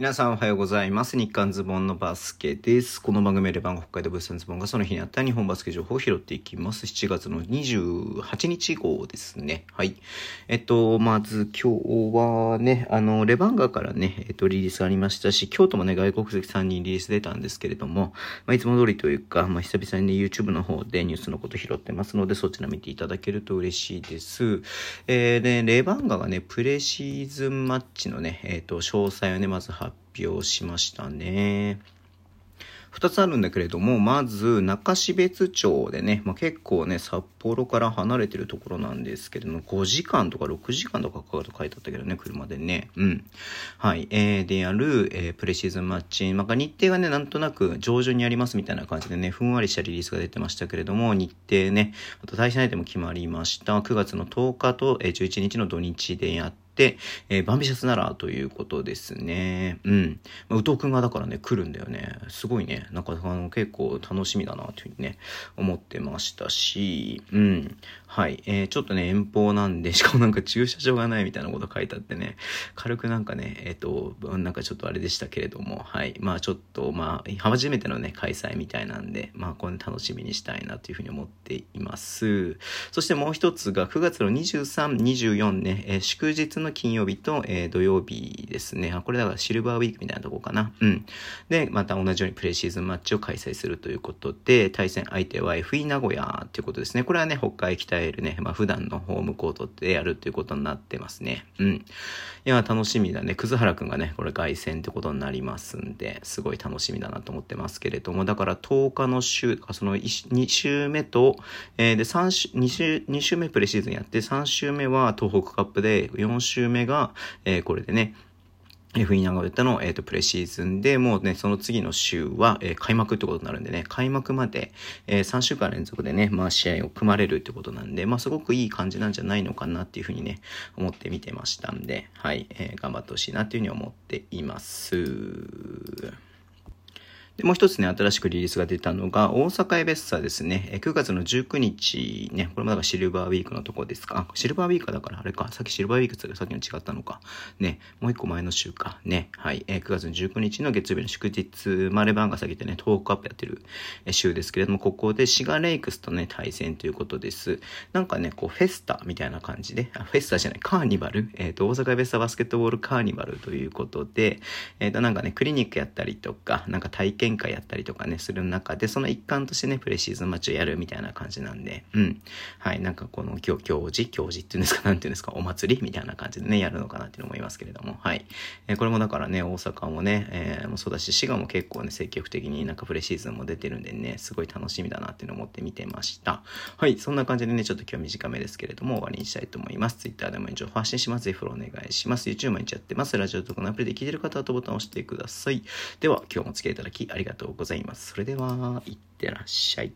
皆さんおはようございます。日刊ズボンのバスケです。この番組でレバン北海道物産ズボンがその日にあった日本バスケ情報を拾っていきます。7月の28日号ですね。はい。えっと、まず今日はね、あの、レバンガからね、えっと、リリースありましたし、京都もね、外国籍3人リリース出たんですけれども、まあ、いつも通りというか、まあ、久々にね、YouTube の方でニュースのこと拾ってますので、そちら見ていただけると嬉しいです。えー、で、レバンガがね、プレシーズンマッチのね、えっと、詳細をね、まず発表しましたね。2つあるんだけれども、まず、中標津町でね、まあ、結構ね、札幌から離れてるところなんですけれども、5時間とか6時間とかかかると書いてあったけどね、車でね。うん。はい。えー、でやる、えー、プレシーズンマッチ。まあ、日程がね、なんとなく上旬にありますみたいな感じでね、ふんわりしたリリースが出てましたけれども、日程ね、あと対戦相手も決まりました。9月の10日と、えー、11日の土日でやって、えー、バンビシャスならということですね。うん。まあ、宇藤くんがだからね、来るんだよね。すごいね。なんか、あの、結構楽しみだなというふうにね、思ってましたし、うん。はい。えー、ちょっとね、遠方なんで、しかもなんか駐車場がないみたいなこと書いてあってね、軽くなんかね、えっ、ー、と、なんかちょっとあれでしたけれども、はい。まあちょっと、まあ、初めてのね、開催みたいなんで、まあこれ楽しみにしたいなというふうに思っています。そしてもう一つが、9月の23、24ね、えー、祝日の金曜日と、えー、土曜日ですね。あ、これだからシルバーウィークみたいなとこかな。うん。で、また同じようにプレシーズンマッチを開催するということで、対戦相手は FE 名古屋ということですね。これはね、北海北えるね、まあ普段のホームコートでやるっていうことになってますね。うん。いや、楽しみだね。葛原くんがね、これ凱旋ってことになりますんで、すごい楽しみだなと思ってますけれども、だから10日の週、その2週目と、えー、で、3週、2週、2週目プレシーズンやって、3週目は東北カップで、4週目が、えー、これでね、F イナガベタの、えーと、プレシーズンで、もうね、その次の週は、えー、開幕ってことになるんでね、開幕まで、えー、3週間連続でね、まあ試合を組まれるってことなんで、まあすごくいい感じなんじゃないのかなっていうふうにね、思って見てましたんで、はい、えー、頑張ってほしいなっていうふうに思っています。で、もう一つね、新しくリリースが出たのが、大阪エベッサですね。9月の19日ね、これもだからシルバーウィークのとこですか？シルバーウィークだからあれか。さっきシルバーウィークってさっきの違ったのか。ね、もう一個前の週か。ね、はい。えー、9月の19日の月曜日の祝日、マレバンが先でね、トークアップやってる週ですけれども、ここでシガレイクスとね、対戦ということです。なんかね、こう、フェスタみたいな感じで、あ、フェスタじゃない、カーニバル？えっ、ー、と、大阪エベッサバスケットボールカーニバルということで、えっ、ー、と、なんかね、クリニックやったりとか、なんか体験験会やったりとかね、する中で、その一環としてね、プレシーズンマッチをやるみたいな感じなんで、うん。はい、なんかこの行、行事、行事っていうんですか、なんていうんですか、お祭りみたいな感じでね、やるのかなっていう思いますけれども、はい。えー、これもだからね、大阪もね、えー、もそうだし、滋賀も結構ね、積極的になんかプレシーズンも出てるんでね、すごい楽しみだなっていうのを思って見てました。はい、そんな感じでね、ちょっと今日短めですけれども、終わりにしたいと思います。Twitter でも情報発信します。ぜひフォローお願いします。YouTube 毎日やってます。ラジオとかのアプリで聞いてる方はとボタンを押してください。では、今日もお付き合いいただきありがとうございますりがとうございます。それでは、いってらっしゃい。